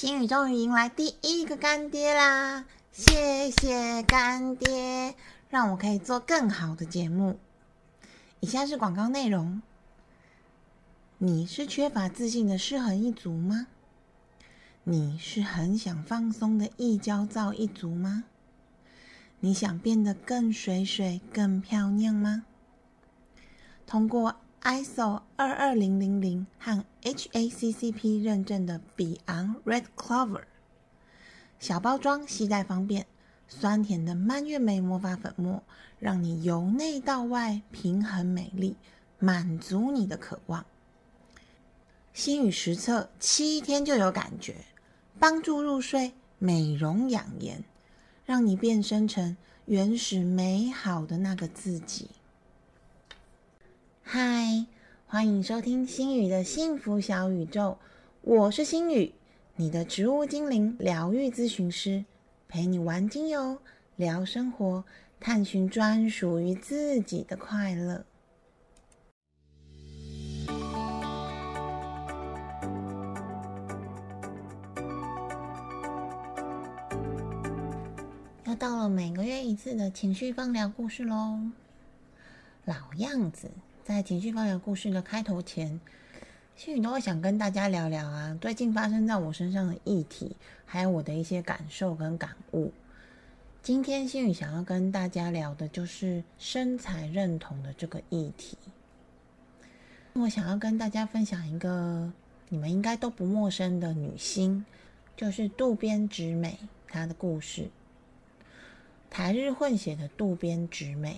星宇终于迎来第一个干爹啦！谢谢干爹，让我可以做更好的节目。以下是广告内容：你是缺乏自信的失衡一族吗？你是很想放松的易焦躁一族吗？你想变得更水水、更漂亮吗？通过 ISO 二二零零零和 HACCP 认证的比昂 Red Clover 小包装，携带方便，酸甜的蔓越莓魔法粉末，让你由内到外平衡美丽，满足你的渴望。心语实测七天就有感觉，帮助入睡，美容养颜，让你变身成原始美好的那个自己。嗨，欢迎收听心宇的幸福小宇宙，我是心宇，你的植物精灵疗愈咨询师，陪你玩精油，聊生活，探寻专属于自己的快乐。又到了每个月一次的情绪放疗故事喽，老样子。在情绪方疗故事的开头前，心宇都会想跟大家聊聊啊，最近发生在我身上的议题，还有我的一些感受跟感悟。今天心宇想要跟大家聊的就是身材认同的这个议题。我想要跟大家分享一个你们应该都不陌生的女星，就是渡边直美她的故事。台日混血的渡边直美。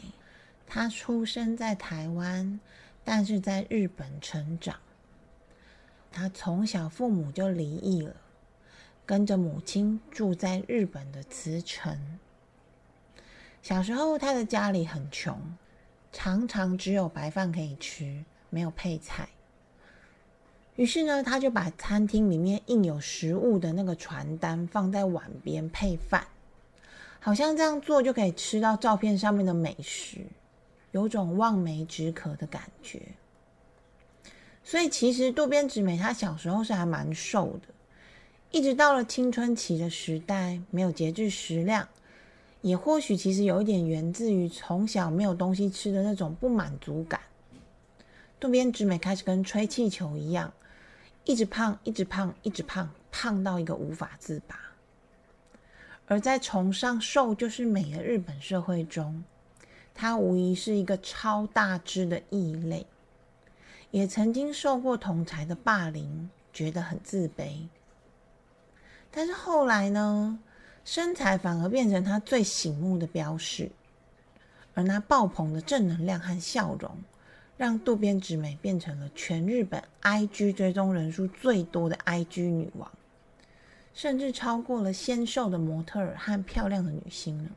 他出生在台湾，但是在日本成长。他从小父母就离异了，跟着母亲住在日本的茨城。小时候，他的家里很穷，常常只有白饭可以吃，没有配菜。于是呢，他就把餐厅里面印有食物的那个传单放在碗边配饭，好像这样做就可以吃到照片上面的美食。有种望梅止渴的感觉，所以其实渡边直美她小时候是还蛮瘦的，一直到了青春期的时代，没有节制食量，也或许其实有一点源自于从小没有东西吃的那种不满足感。渡边直美开始跟吹气球一样，一直胖，一直胖，一直胖，胖到一个无法自拔。而在崇尚瘦就是美的日本社会中，她无疑是一个超大只的异类，也曾经受过同才的霸凌，觉得很自卑。但是后来呢，身材反而变成他最醒目的标识，而那爆棚的正能量和笑容，让渡边直美变成了全日本 IG 追踪人数最多的 IG 女王，甚至超过了纤瘦的模特儿和漂亮的女星呢。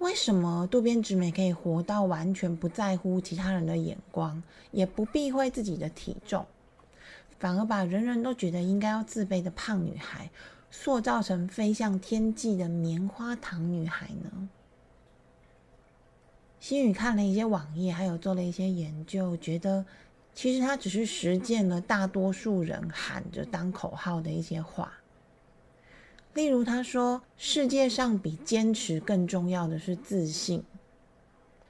为什么渡边直美可以活到完全不在乎其他人的眼光，也不避讳自己的体重，反而把人人都觉得应该要自卑的胖女孩，塑造成飞向天际的棉花糖女孩呢？心宇看了一些网页，还有做了一些研究，觉得其实她只是实践了大多数人喊着当口号的一些话。例如，他说：“世界上比坚持更重要的是自信。”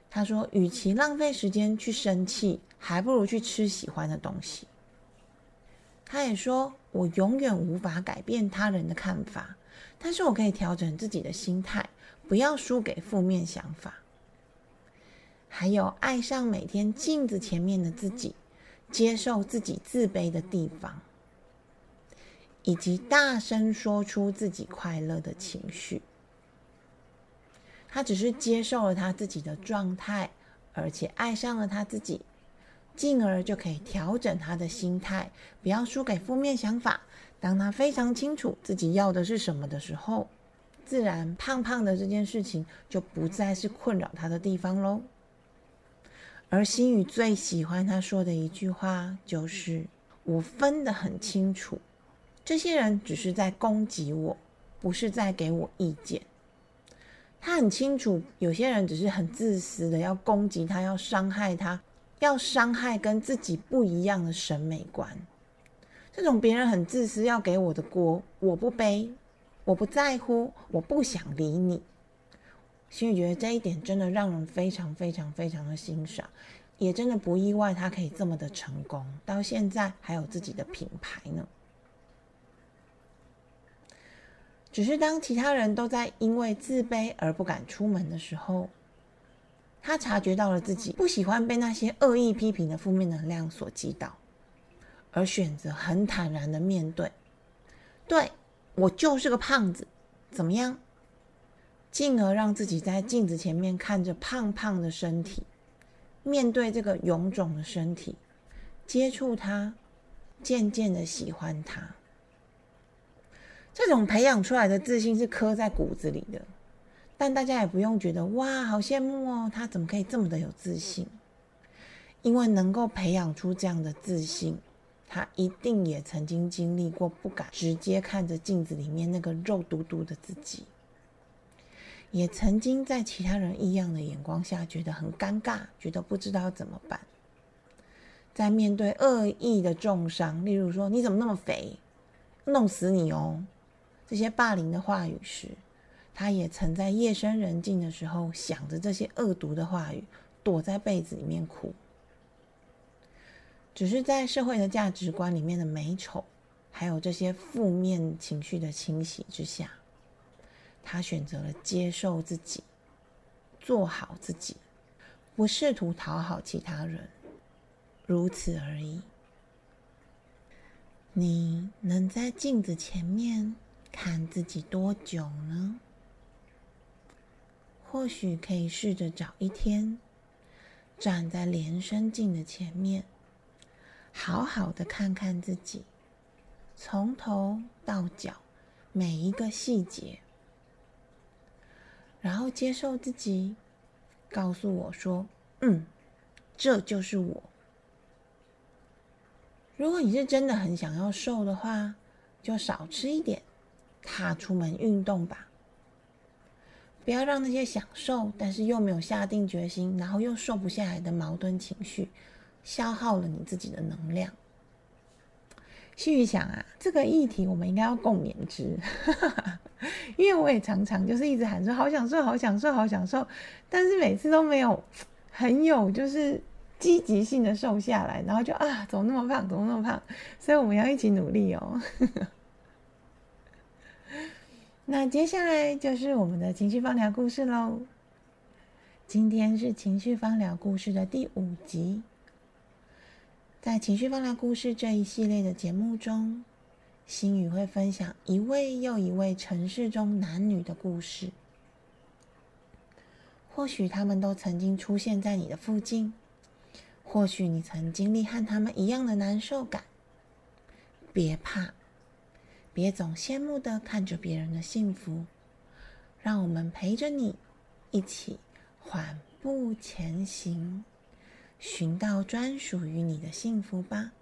他说：“与其浪费时间去生气，还不如去吃喜欢的东西。”他也说：“我永远无法改变他人的看法，但是我可以调整自己的心态，不要输给负面想法。”还有，爱上每天镜子前面的自己，接受自己自卑的地方。以及大声说出自己快乐的情绪，他只是接受了他自己的状态，而且爱上了他自己，进而就可以调整他的心态，不要输给负面想法。当他非常清楚自己要的是什么的时候，自然胖胖的这件事情就不再是困扰他的地方喽。而心宇最喜欢他说的一句话就是：“我分得很清楚。”这些人只是在攻击我，不是在给我意见。他很清楚，有些人只是很自私的要攻击他，要伤害他，要伤害跟自己不一样的审美观。这种别人很自私要给我的锅，我不背，我不在乎，我不想理你。心宇觉得这一点真的让人非常非常非常的欣赏，也真的不意外，他可以这么的成功，到现在还有自己的品牌呢。只是当其他人都在因为自卑而不敢出门的时候，他察觉到了自己不喜欢被那些恶意批评的负面能量所击倒，而选择很坦然的面对。对我就是个胖子，怎么样？进而让自己在镜子前面看着胖胖的身体，面对这个臃肿的身体，接触它，渐渐的喜欢它。这种培养出来的自信是刻在骨子里的，但大家也不用觉得哇，好羡慕哦，他怎么可以这么的有自信？因为能够培养出这样的自信，他一定也曾经经历过不敢直接看着镜子里面那个肉嘟嘟的自己。也曾经在其他人异样的眼光下觉得很尴尬，觉得不知道怎么办。在面对恶意的重伤，例如说“你怎么那么肥，弄死你哦”这些霸凌的话语时，他也曾在夜深人静的时候想着这些恶毒的话语，躲在被子里面哭。只是在社会的价值观里面的美丑，还有这些负面情绪的侵袭之下。他选择了接受自己，做好自己，不试图讨好其他人，如此而已。你能在镜子前面看自己多久呢？或许可以试着找一天，站在连身镜的前面，好好的看看自己，从头到脚每一个细节。然后接受自己，告诉我说：“嗯，这就是我。”如果你是真的很想要瘦的话，就少吃一点，踏出门运动吧。不要让那些想瘦但是又没有下定决心，然后又瘦不下来的矛盾情绪，消耗了你自己的能量。细雨想啊，这个议题我们应该要共勉之，因为我也常常就是一直喊说好想瘦，好想瘦，好想瘦，但是每次都没有很有就是积极性的瘦下来，然后就啊，怎么那么胖，怎么那么胖？所以我们要一起努力哦。那接下来就是我们的情绪方疗故事喽。今天是情绪方疗故事的第五集。在情绪放疗故事这一系列的节目中，心宇会分享一位又一位城市中男女的故事。或许他们都曾经出现在你的附近，或许你曾经历和他们一样的难受感。别怕，别总羡慕的看着别人的幸福，让我们陪着你一起缓步前行。寻到专属于你的幸福吧。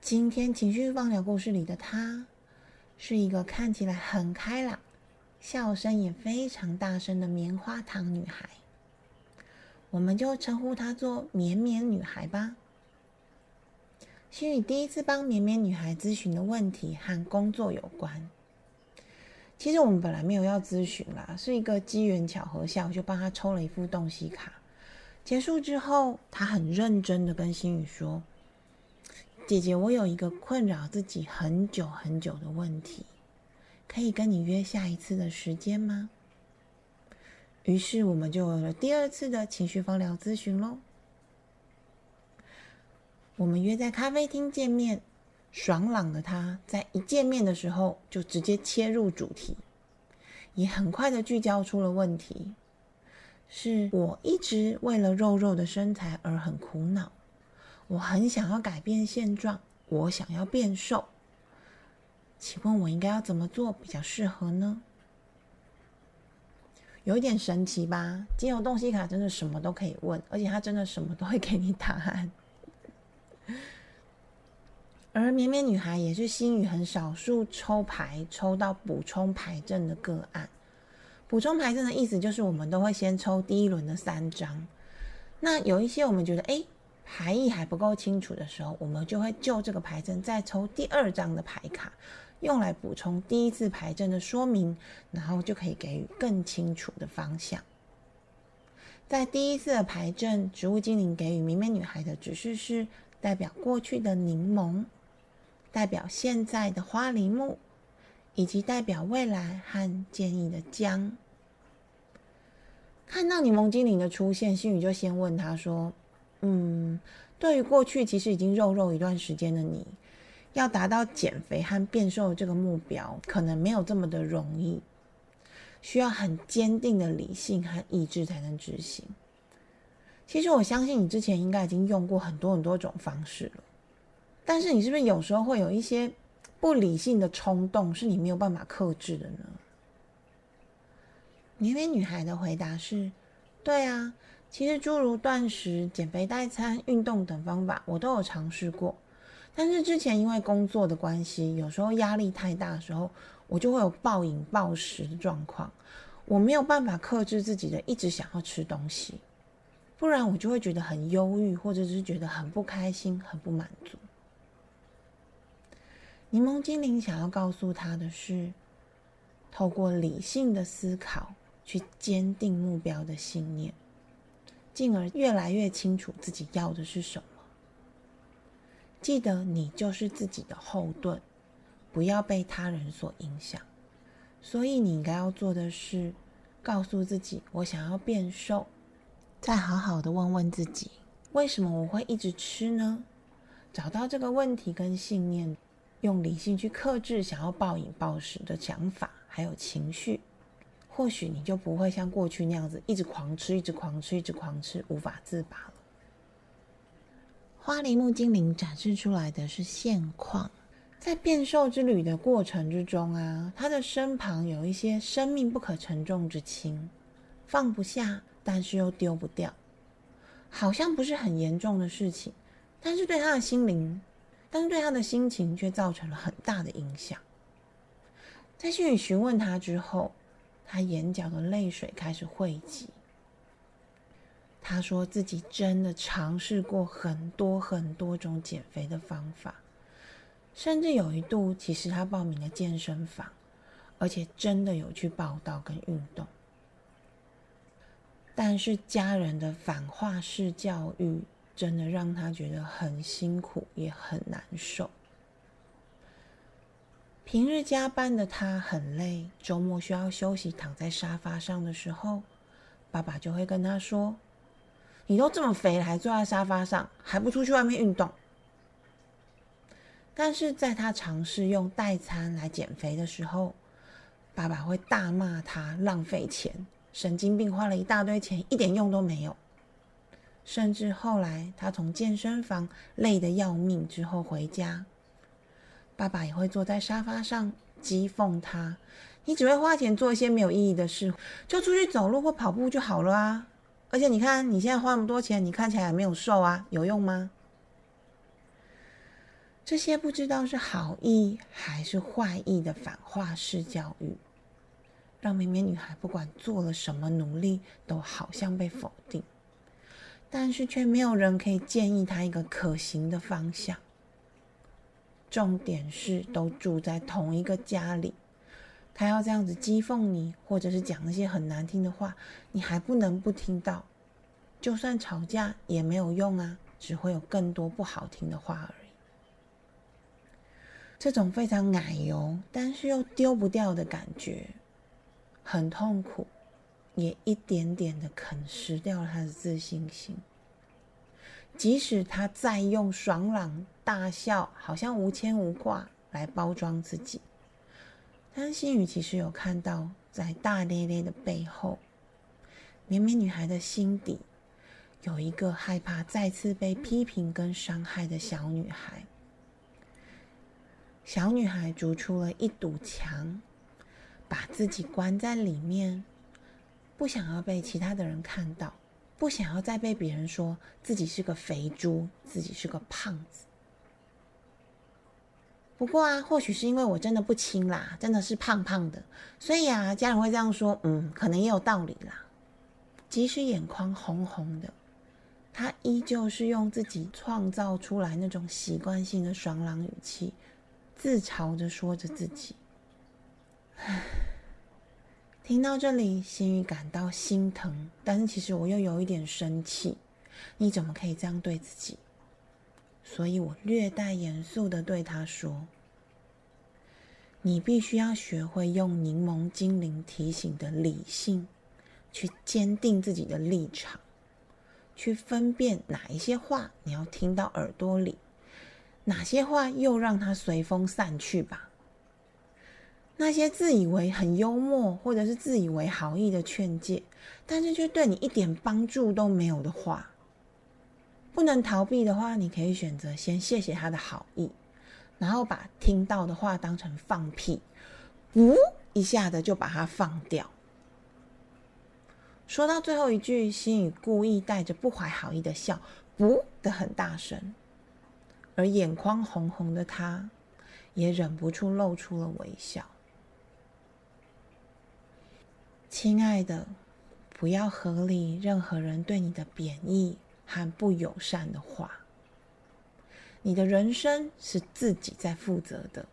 今天情绪放疗故事里的她，是一个看起来很开朗、笑声也非常大声的棉花糖女孩。我们就称呼她做绵绵女孩吧。心宇第一次帮绵绵女孩咨询的问题和工作有关。其实我们本来没有要咨询啦，是一个机缘巧合下，我就帮她抽了一副洞悉卡。结束之后，她很认真的跟心宇说：“姐姐，我有一个困扰自己很久很久的问题，可以跟你约下一次的时间吗？”于是我们就有了第二次的情绪方疗咨询喽。我们约在咖啡厅见面。爽朗的他，在一见面的时候就直接切入主题，也很快的聚焦出了问题。是我一直为了肉肉的身材而很苦恼，我很想要改变现状，我想要变瘦。请问我应该要怎么做比较适合呢？有一点神奇吧？金融洞西卡真的什么都可以问，而且它真的什么都会给你答案。而绵绵女孩也是心宇很少数抽牌抽到补充牌阵的个案。补充牌阵的意思就是，我们都会先抽第一轮的三张。那有一些我们觉得，哎，牌意还不够清楚的时候，我们就会就这个牌阵再抽第二张的牌卡，用来补充第一次牌阵的说明，然后就可以给予更清楚的方向。在第一次的牌阵，植物精灵给予绵绵女孩的指示是：代表过去的柠檬，代表现在的花梨木，以及代表未来和建议的姜。看到柠檬精灵的出现，心宇就先问他说：“嗯，对于过去其实已经肉肉一段时间的你，要达到减肥和变瘦这个目标，可能没有这么的容易，需要很坚定的理性和意志才能执行。其实我相信你之前应该已经用过很多很多种方式了，但是你是不是有时候会有一些不理性的冲动，是你没有办法克制的呢？”年美女孩的回答是：“对啊，其实诸如断食、减肥代餐、运动等方法，我都有尝试过。但是之前因为工作的关系，有时候压力太大的时候，我就会有暴饮暴食的状况。我没有办法克制自己的，一直想要吃东西，不然我就会觉得很忧郁，或者是觉得很不开心、很不满足。”柠檬精灵想要告诉他的是：透过理性的思考。去坚定目标的信念，进而越来越清楚自己要的是什么。记得你就是自己的后盾，不要被他人所影响。所以你应该要做的是，告诉自己我想要变瘦，再好好的问问自己，为什么我会一直吃呢？找到这个问题跟信念，用理性去克制想要暴饮暴食的想法还有情绪。或许你就不会像过去那样子一直狂吃、一直狂吃、一直狂吃，无法自拔了。花梨木精灵展示出来的是现况，在变瘦之旅的过程之中啊，他的身旁有一些生命不可承重之轻，放不下，但是又丢不掉，好像不是很严重的事情，但是对他的心灵，但是对他的心情却造成了很大的影响。在心里询问他之后。他眼角的泪水开始汇集。他说自己真的尝试过很多很多种减肥的方法，甚至有一度，其实他报名了健身房，而且真的有去报道跟运动。但是家人的反话式教育，真的让他觉得很辛苦，也很难受。平日加班的他很累，周末需要休息，躺在沙发上的时候，爸爸就会跟他说：“你都这么肥了，还坐在沙发上，还不出去外面运动。”但是在他尝试用代餐来减肥的时候，爸爸会大骂他浪费钱，神经病，花了一大堆钱，一点用都没有。甚至后来他从健身房累得要命之后回家。爸爸也会坐在沙发上讥讽他：“你只会花钱做一些没有意义的事，就出去走路或跑步就好了啊！而且你看你现在花那么多钱，你看起来也没有瘦啊，有用吗？”这些不知道是好意还是坏意的反话式教育，让美美女孩不管做了什么努力，都好像被否定，但是却没有人可以建议她一个可行的方向。重点是都住在同一个家里，他要这样子讥讽你，或者是讲那些很难听的话，你还不能不听到。就算吵架也没有用啊，只会有更多不好听的话而已。这种非常奶油，但是又丢不掉的感觉，很痛苦，也一点点的啃食掉了他的自信心。即使他再用爽朗大笑，好像无牵无挂来包装自己，但心雨其实有看到，在大咧咧的背后，绵绵女孩的心底有一个害怕再次被批评跟伤害的小女孩。小女孩筑出了一堵墙，把自己关在里面，不想要被其他的人看到。不想要再被别人说自己是个肥猪，自己是个胖子。不过啊，或许是因为我真的不轻啦，真的是胖胖的，所以啊，家人会这样说，嗯，可能也有道理啦。即使眼眶红红的，他依旧是用自己创造出来那种习惯性的爽朗语气，自嘲着说着自己。听到这里，心雨感到心疼，但是其实我又有一点生气。你怎么可以这样对自己？所以我略带严肃的对他说：“你必须要学会用柠檬精灵提醒的理性，去坚定自己的立场，去分辨哪一些话你要听到耳朵里，哪些话又让它随风散去吧。”那些自以为很幽默，或者是自以为好意的劝诫，但是却对你一点帮助都没有的话，不能逃避的话，你可以选择先谢谢他的好意，然后把听到的话当成放屁，呜一下的就把它放掉。说到最后一句，心语故意带着不怀好意的笑，不的很大声，而眼眶红红的他，也忍不住露出了微笑。亲爱的，不要合理任何人对你的贬义和不友善的话。你的人生是自己在负责的，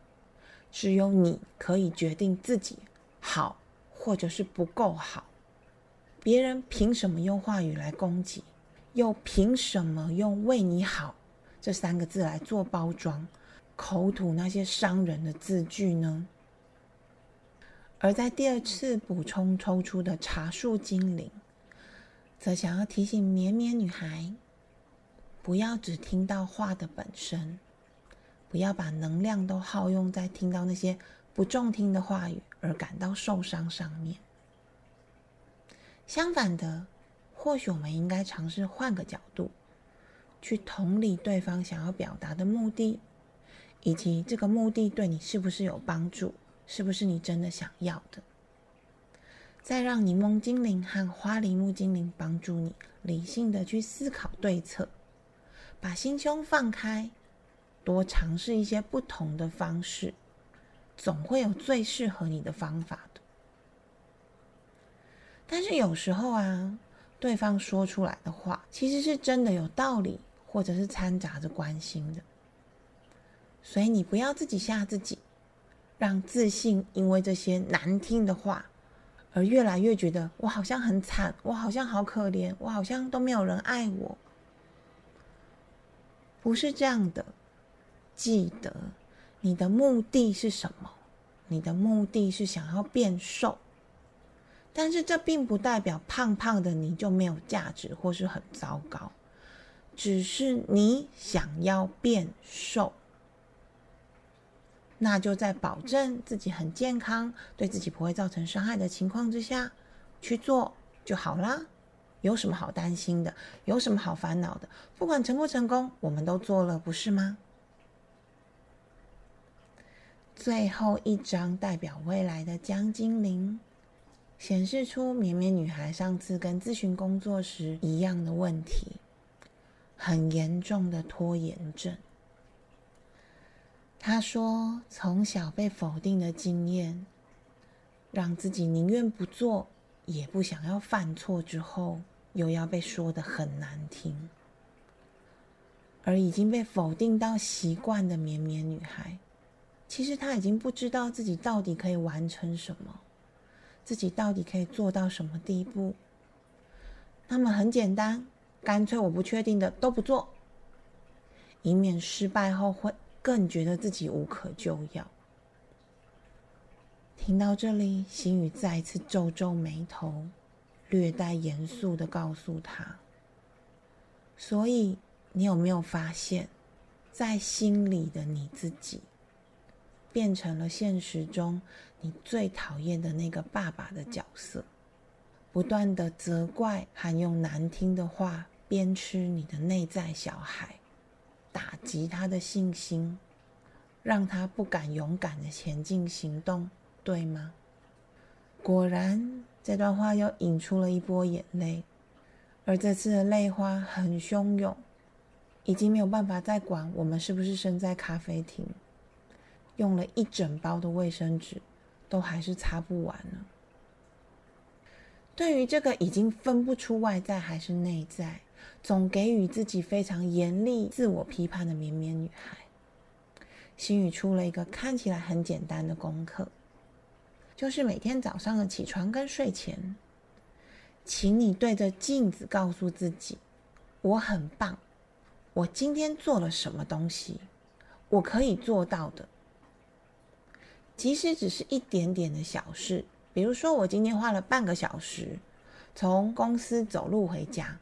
只有你可以决定自己好或者是不够好。别人凭什么用话语来攻击？又凭什么用“为你好”这三个字来做包装，口吐那些伤人的字句呢？而在第二次补充抽出的茶树精灵，则想要提醒绵绵女孩，不要只听到话的本身，不要把能量都耗用在听到那些不中听的话语而感到受伤上面。相反的，或许我们应该尝试换个角度，去同理对方想要表达的目的，以及这个目的对你是不是有帮助。是不是你真的想要的？再让柠檬精灵和花梨木精灵帮助你理性的去思考对策，把心胸放开，多尝试一些不同的方式，总会有最适合你的方法的。但是有时候啊，对方说出来的话其实是真的有道理，或者是掺杂着关心的，所以你不要自己吓自己。让自信因为这些难听的话而越来越觉得我好像很惨，我好像好可怜，我好像都没有人爱我。不是这样的，记得你的目的是什么？你的目的是想要变瘦，但是这并不代表胖胖的你就没有价值或是很糟糕，只是你想要变瘦。那就在保证自己很健康、对自己不会造成伤害的情况之下去做就好啦。有什么好担心的？有什么好烦恼的？不管成不成功，我们都做了，不是吗？最后一张代表未来的江精灵，显示出绵绵女孩上次跟咨询工作时一样的问题，很严重的拖延症。他说：“从小被否定的经验，让自己宁愿不做，也不想要犯错。之后又要被说的很难听，而已经被否定到习惯的绵绵女孩，其实她已经不知道自己到底可以完成什么，自己到底可以做到什么地步。那么很简单，干脆我不确定的都不做，以免失败后会。”更觉得自己无可救药。听到这里，心雨再次皱皱眉头，略带严肃的告诉他：“所以，你有没有发现，在心里的你自己，变成了现实中你最讨厌的那个爸爸的角色，不断的责怪还用难听的话鞭笞你的内在小孩。”打击他的信心，让他不敢勇敢的前进行动，对吗？果然，这段话又引出了一波眼泪，而这次的泪花很汹涌，已经没有办法再管我们是不是身在咖啡厅，用了一整包的卫生纸，都还是擦不完呢。对于这个已经分不出外在还是内在。总给予自己非常严厉、自我批判的绵绵女孩。心宇出了一个看起来很简单的功课，就是每天早上的起床跟睡前，请你对着镜子告诉自己：“我很棒，我今天做了什么东西，我可以做到的。”即使只是一点点的小事，比如说我今天花了半个小时从公司走路回家，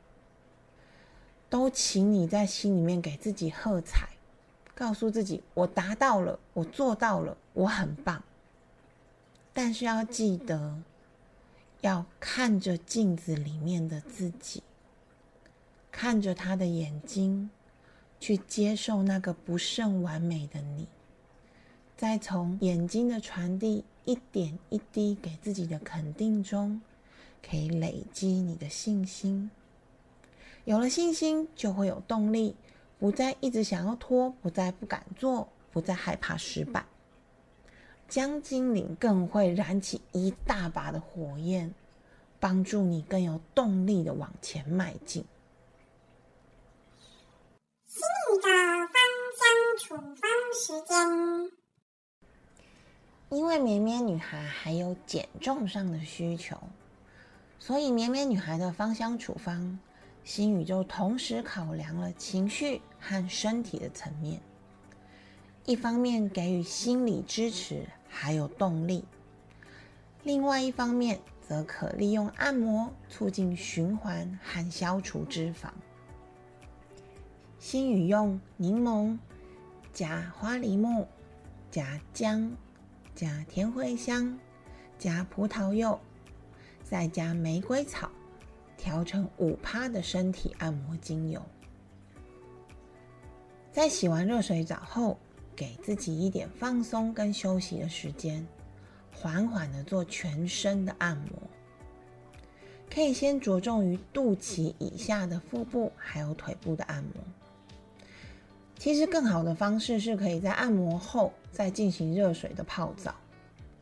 都请你在心里面给自己喝彩。告诉自己，我达到了，我做到了，我很棒。但是要记得，要看着镜子里面的自己，看着他的眼睛，去接受那个不甚完美的你，再从眼睛的传递一点一滴给自己的肯定中，可以累积你的信心。有了信心，就会有动力。不再一直想要拖，不再不敢做，不再害怕失败。江精灵更会燃起一大把的火焰，帮助你更有动力的往前迈进。的芳香处方时间，因为绵绵女孩还有减重上的需求，所以绵绵女孩的芳香处方。新宇宙同时考量了情绪和身体的层面，一方面给予心理支持还有动力，另外一方面则可利用按摩促进循环和消除脂肪。新宇用柠檬加花梨木加姜加甜茴香加葡萄柚，再加玫瑰草。调成五趴的身体按摩精油，在洗完热水澡后，给自己一点放松跟休息的时间，缓缓的做全身的按摩。可以先着重于肚脐以下的腹部还有腿部的按摩。其实更好的方式是可以在按摩后再进行热水的泡澡，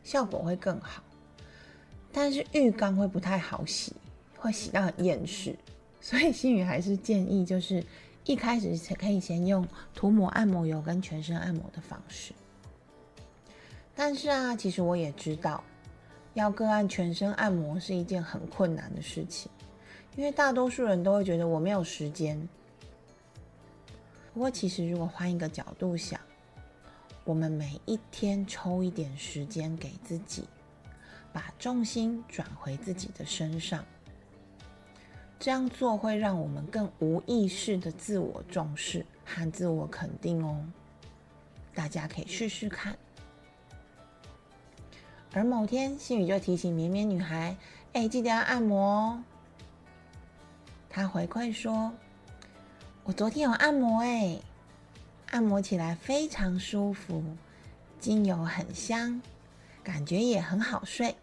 效果会更好。但是浴缸会不太好洗。会洗到很厌世，所以心宇还是建议，就是一开始可以先用涂抹按摩油跟全身按摩的方式。但是啊，其实我也知道，要个案全身按摩是一件很困难的事情，因为大多数人都会觉得我没有时间。不过，其实如果换一个角度想，我们每一天抽一点时间给自己，把重心转回自己的身上。这样做会让我们更无意识的自我重视和自我肯定哦，大家可以试试看。而某天，心宇就提醒绵绵女孩：“哎，记得要按摩哦。”她回馈说：“我昨天有按摩，哎，按摩起来非常舒服，精油很香，感觉也很好睡。”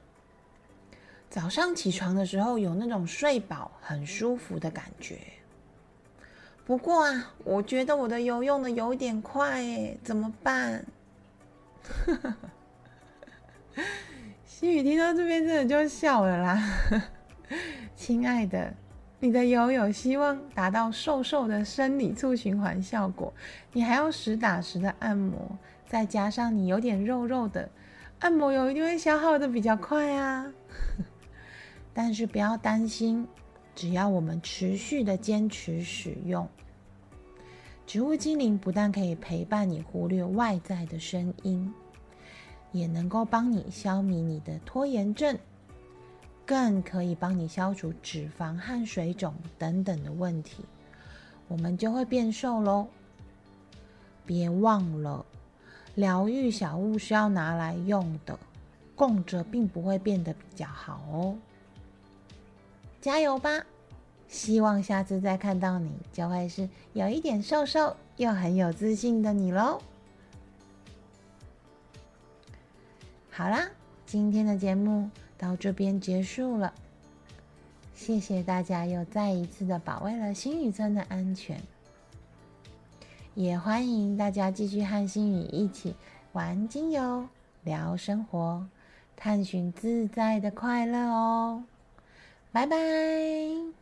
早上起床的时候有那种睡饱很舒服的感觉。不过啊，我觉得我的油用的有点快哎，怎么办？心雨听到这边真的就笑了啦。亲爱的，你的油有希望达到瘦瘦的生理促循环效果，你还要实打实的按摩，再加上你有点肉肉的，按摩油一定会消耗的比较快啊。但是不要担心，只要我们持续的坚持使用植物精灵，不但可以陪伴你忽略外在的声音，也能够帮你消弭你的拖延症，更可以帮你消除脂肪和水肿等等的问题，我们就会变瘦喽。别忘了，疗愈小物是要拿来用的，供着并不会变得比较好哦。加油吧！希望下次再看到你，就会是有一点瘦瘦又很有自信的你喽。好啦，今天的节目到这边结束了，谢谢大家又再一次的保卫了星宇村的安全，也欢迎大家继续和星宇一起玩精油、聊生活、探寻自在的快乐哦。拜拜。